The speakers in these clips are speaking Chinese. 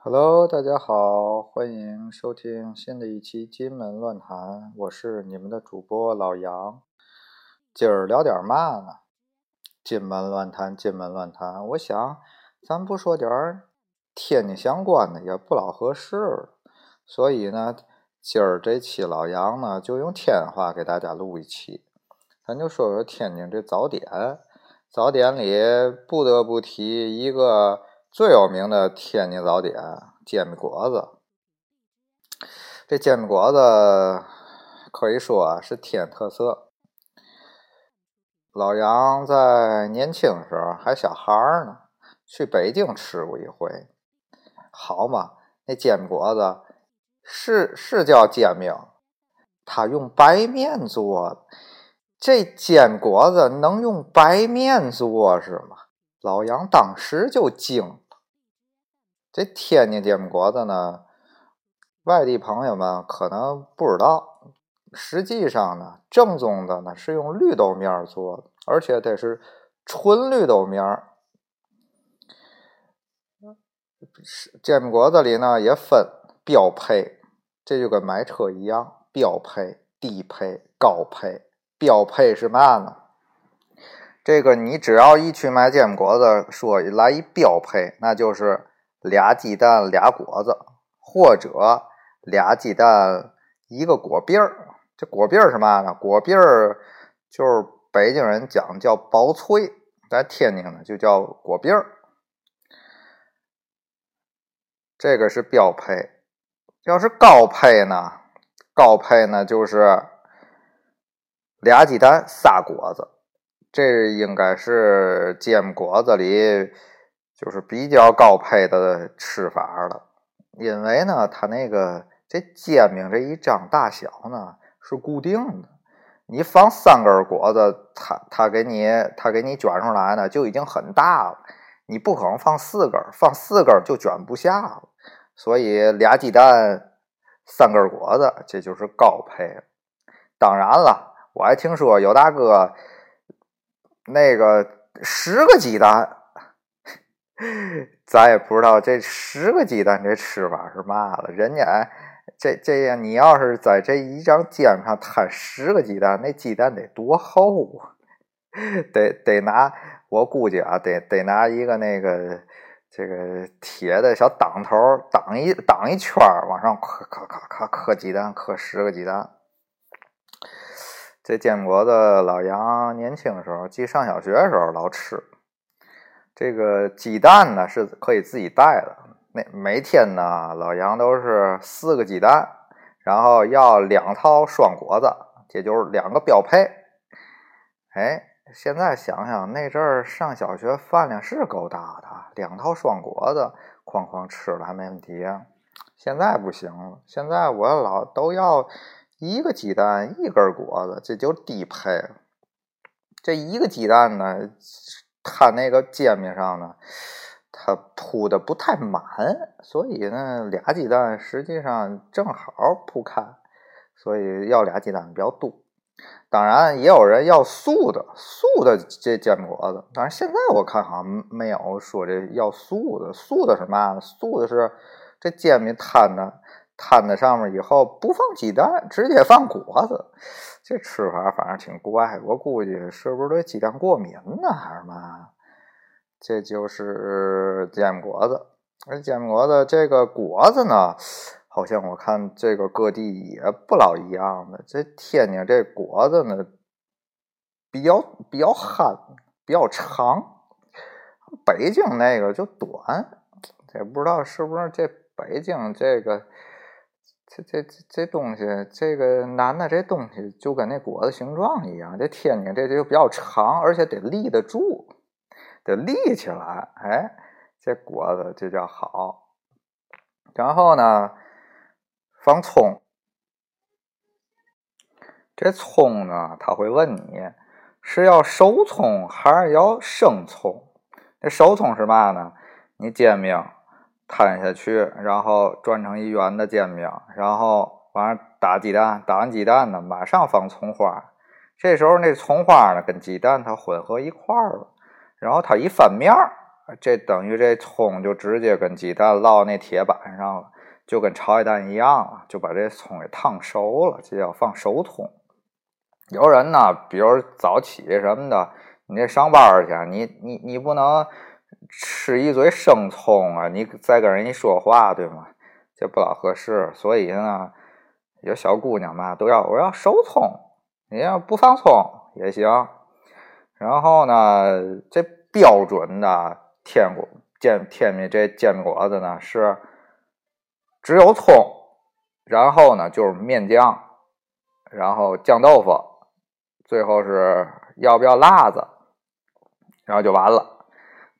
Hello，大家好，欢迎收听新的一期《金门乱谈》，我是你们的主播老杨。今儿聊点嘛呢？金门乱谈，金门乱谈。我想，咱不说点天津相关的，也不老合适。所以呢，今儿这期老杨呢，就用天津话给大家录一期。咱就说说天津这早点，早点里不得不提一个最有名的天津早点——煎饼果子。这煎饼果子可以说是天特色。老杨在年轻时候还小孩儿呢，去北京吃过一回，好嘛，那煎饼果子。是是叫煎饼，他用白面做，这煎果子能用白面做是吗？老杨当时就惊了。这天津煎饼果子呢，外地朋友们可能不知道，实际上呢，正宗的呢是用绿豆面做的，而且得是纯绿豆面。煎饼果子里呢也分标配。这就跟买车一样，标配、低配、高配。标配是嘛呢？这个你只要一去买煎饼果子，说来一标配，那就是俩鸡蛋俩果子，或者俩鸡蛋一个果篦儿。这果篦儿是嘛呢？果篦儿就是北京人讲叫薄脆，在天津呢就叫果篦儿。这个是标配。要是高配呢？高配呢就是俩鸡蛋仨果子，这应该是煎饼果子里就是比较高配的吃法了。因为呢，它那个这煎饼这一张大小呢是固定的，你放三根果子，它它给你它给你卷出来呢就已经很大了，你不可能放四根，放四根就卷不下了。所以俩鸡蛋，三根果子，这就是高配。当然了，我还听说有大哥那个十个鸡蛋，咱也不知道这十个鸡蛋这吃法是嘛了。人家这这样，你要是在这一张煎饼上摊十个鸡蛋，那鸡蛋得多厚啊！得得拿，我估计啊，得得拿一个那个。这个铁的小挡头挡一挡一圈往上磕磕磕磕磕鸡蛋，磕十个鸡蛋。这煎饼果子，老杨年轻的时候，记上小学的时候老吃。这个鸡蛋呢是可以自己带的，那每天呢，老杨都是四个鸡蛋，然后要两套双果子，这就是两个标配。哎。现在想想，那阵儿上小学饭量是够大的，两套双果子哐哐吃了还没问题。现在不行了，现在我老都要一个鸡蛋一根果子，这就低配。这一个鸡蛋呢，它那个煎饼上呢，它铺的不太满，所以呢，俩鸡蛋实际上正好铺开，所以要俩鸡蛋比较多。当然也有人要素的，素的这煎饼果子。但是现在我看好像没有说这要素的，素的是嘛？素的是这煎饼摊的摊在上面以后不放鸡蛋，直接放果子。这吃法反正挺怪，我估计是不是对鸡蛋过敏呢，还是嘛？这就是煎果子。而煎果子这个果子呢？好像我看这个各地也不老一样的，这天津这果子呢比较比较憨，比较长，北京那个就短，这不知道是不是这北京这个这这这这东西，这个男的这东西就跟那果子形状一样，这天津这就比较长，而且得立得住，得立起来，哎，这果子就叫好，然后呢。放葱，这葱呢，他会问你是要熟葱还是要生葱？这熟葱是嘛呢？你煎饼摊下去，然后转成一圆的煎饼，然后完了打鸡蛋，打完鸡蛋呢，马上放葱花。这时候那葱花呢跟鸡蛋它混合一块了，然后它一翻面儿，这等于这葱就直接跟鸡蛋烙那铁板上了，就跟炒鸡蛋一样了，就把这葱给烫熟了，这叫放熟葱。有人呢，比如早起什么的，你这上班去，你你你不能吃一嘴生葱啊，你再跟人家说话，对吗？这不老合适。所以呢，有小姑娘嘛，都要我要熟葱，你要不放葱也行。然后呢，这标准的天果煎天米这煎饼果子呢是只有葱，然后呢就是面酱，然后酱豆腐。最后是要不要辣子，然后就完了。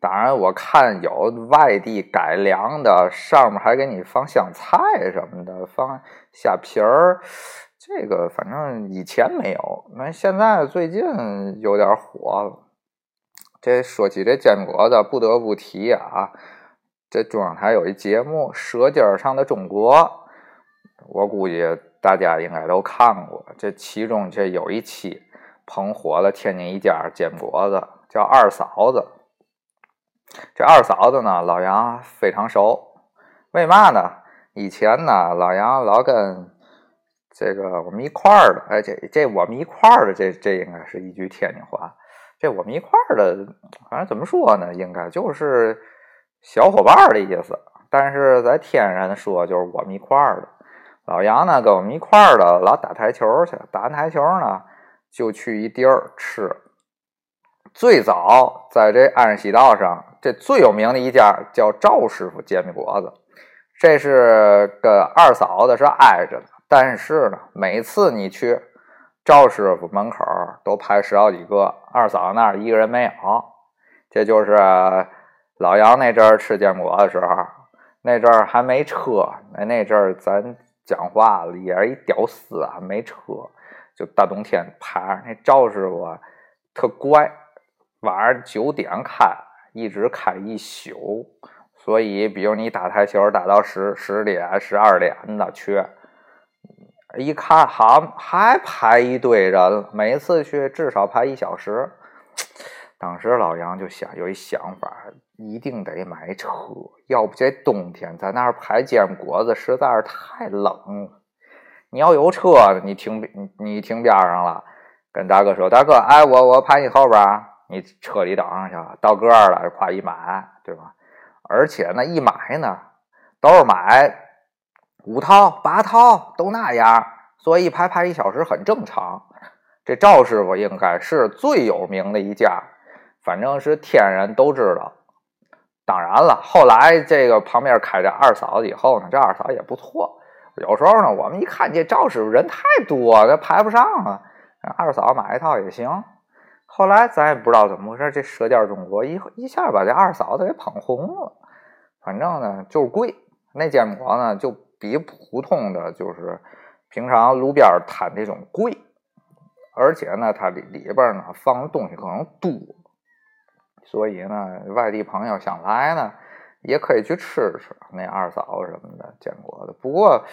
当然，我看有外地改良的，上面还给你放香菜什么的，放虾皮儿。这个反正以前没有，那现在最近有点火了。这说起这坚果子，不得不提啊，这中央台有一节目《舌尖上的中国》，我估计大家应该都看过。这其中这有一期。捧火了天津一家煎果子，叫二嫂子。这二嫂子呢，老杨非常熟。为嘛呢？以前呢，老杨老跟这个我们一块儿的，哎，这这我们一块儿的，这这应该是一句天津话。这我们一块儿的，反正怎么说呢？应该就是小伙伴的意思。但是在天上说，就是我们一块儿的。老杨呢，跟我们一块儿的，老打台球去，打完台球呢。就去一地儿吃。最早在这安西道上，这最有名的一家叫赵师傅煎饼果子，这是跟二嫂子是挨着的。但是呢，每次你去赵师傅门口，都排十好几个。二嫂那儿一个人没有。这就是老杨那阵儿吃煎饼果子的时候，那阵儿还没车。那那阵儿咱讲话也是一屌丝啊，没车。就大冬天排那赵师傅特怪，晚上九点开，一直开一宿。所以，比如你打台球打到十十点、十二点的去，一看好还排一堆人，每次去至少排一小时。当时老杨就想有一想法，一定得买车，要不这冬天在那儿排煎果子实在是太冷了。你要有车，你停你你停边上了，跟大哥说：“大哥，哎，我我排你后边，你车里等上去了，到个了夸一买，对吧？而且那一买呢，都是买五套八套都那样，所以排排一小时很正常。这赵师傅应该是最有名的一家，反正是天人都知道。当然了，后来这个旁边开着二嫂子以后呢，这二嫂也不错。”有时候呢，我们一看这赵师傅人太多，这排不上啊。二嫂买一套也行。后来咱也不知道怎么回事，这《舌尖中国》一一下把这二嫂子给捧红了。反正呢就是贵，那煎饼果呢就比普通的就是平常路边摊这种贵，而且呢它里里边呢放的东西可能多，所以呢外地朋友想来呢。也可以去吃吃那二嫂什么的煎果的，不过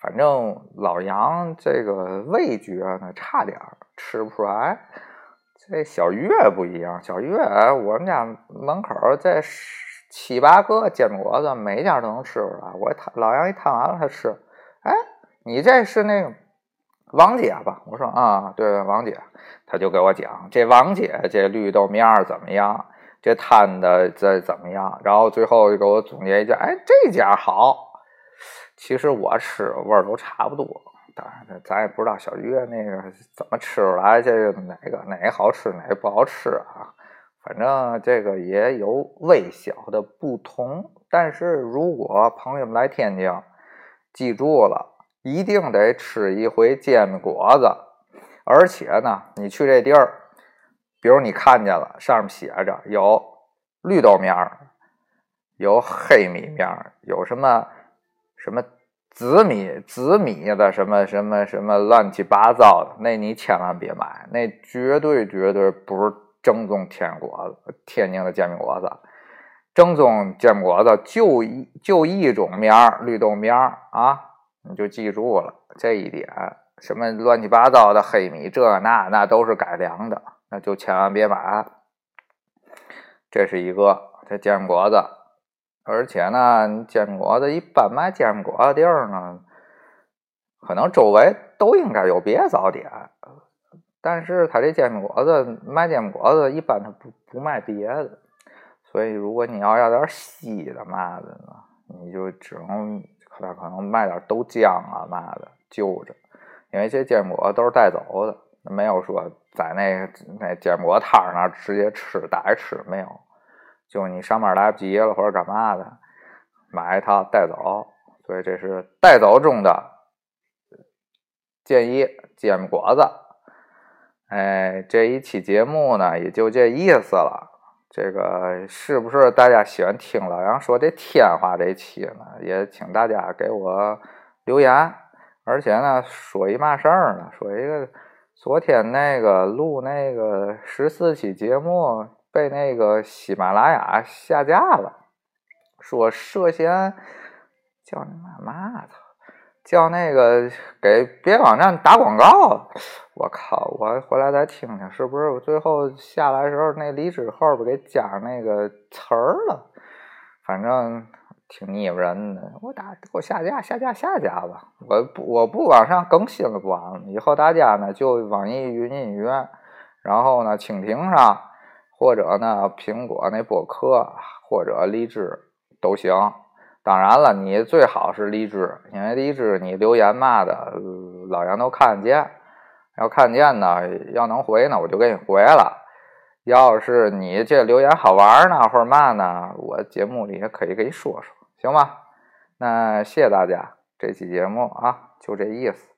反正老杨这个味觉呢差点吃不出来。这小月不一样，小月我们家门口这七八个煎果子，每家都能吃出来。我摊老杨一摊完了，他吃，哎，你这是那个王姐吧？我说啊，对，王姐，他就给我讲这王姐这绿豆面怎么样。这摊的这怎么样？然后最后就给我总结一下，哎，这家好。其实我吃味儿都差不多，当然咱也不知道小月那个怎么吃出来这个哪个哪个好吃，哪个不好吃啊。反正这个也有微小的不同。但是如果朋友们来天津，记住了，一定得吃一回煎饼果子。而且呢，你去这地儿。比如你看见了，上面写着有绿豆面儿，有黑米面儿，有什么什么紫米紫米的什么什么什么乱七八糟的，那你千万别买，那绝对绝对不是正宗天果子，天津的煎饼果子。正宗煎饼果子就一就一种面儿，绿豆面儿啊，你就记住了这一点。什么乱七八糟的黑米，这那那都是改良的。那就千万别买，这是一个。这煎饼果子，而且呢，煎饼果子一般卖煎饼果子地儿呢，可能周围都应该有别的早点，但是他这煎饼果子卖煎饼果子一般他不不卖别的，所以如果你要要点稀的嘛的呢，你就只能可他可能卖点豆浆啊嘛的就着，因为这煎饼果都是带走的，没有说在那那煎饼果摊儿那直接吃带吃没有。就你上班来不及了或者干嘛的，买一套带走，所以这是带走中的建议煎饼果子。哎，这一期节目呢也就这意思了。这个是不是大家喜欢听老杨说这天话这期呢？也请大家给我留言。而且呢，说一嘛事儿呢？说一个昨天那个录那个十四期节目。被那个喜马拉雅下架了，说涉嫌叫你妈妈操，叫那个给别网站打广告。我靠！我回来再听听，是不是我最后下来的时候那离职后边给加上那个词儿了？反正挺腻歪人的。我打给我下架，下架，下架吧！我不我不往上更新了，不完了。以后大家呢就网易云音乐，然后呢蜻蜓上。或者呢，苹果那播客，或者荔枝都行。当然了，你最好是荔枝，因为荔枝你留言嘛的，老杨都看得见。要看见呢，要能回呢，我就给你回了。要是你这留言好玩呢，或者嘛呢，我节目里也可以给你说说，行吗？那谢谢大家，这期节目啊，就这意思。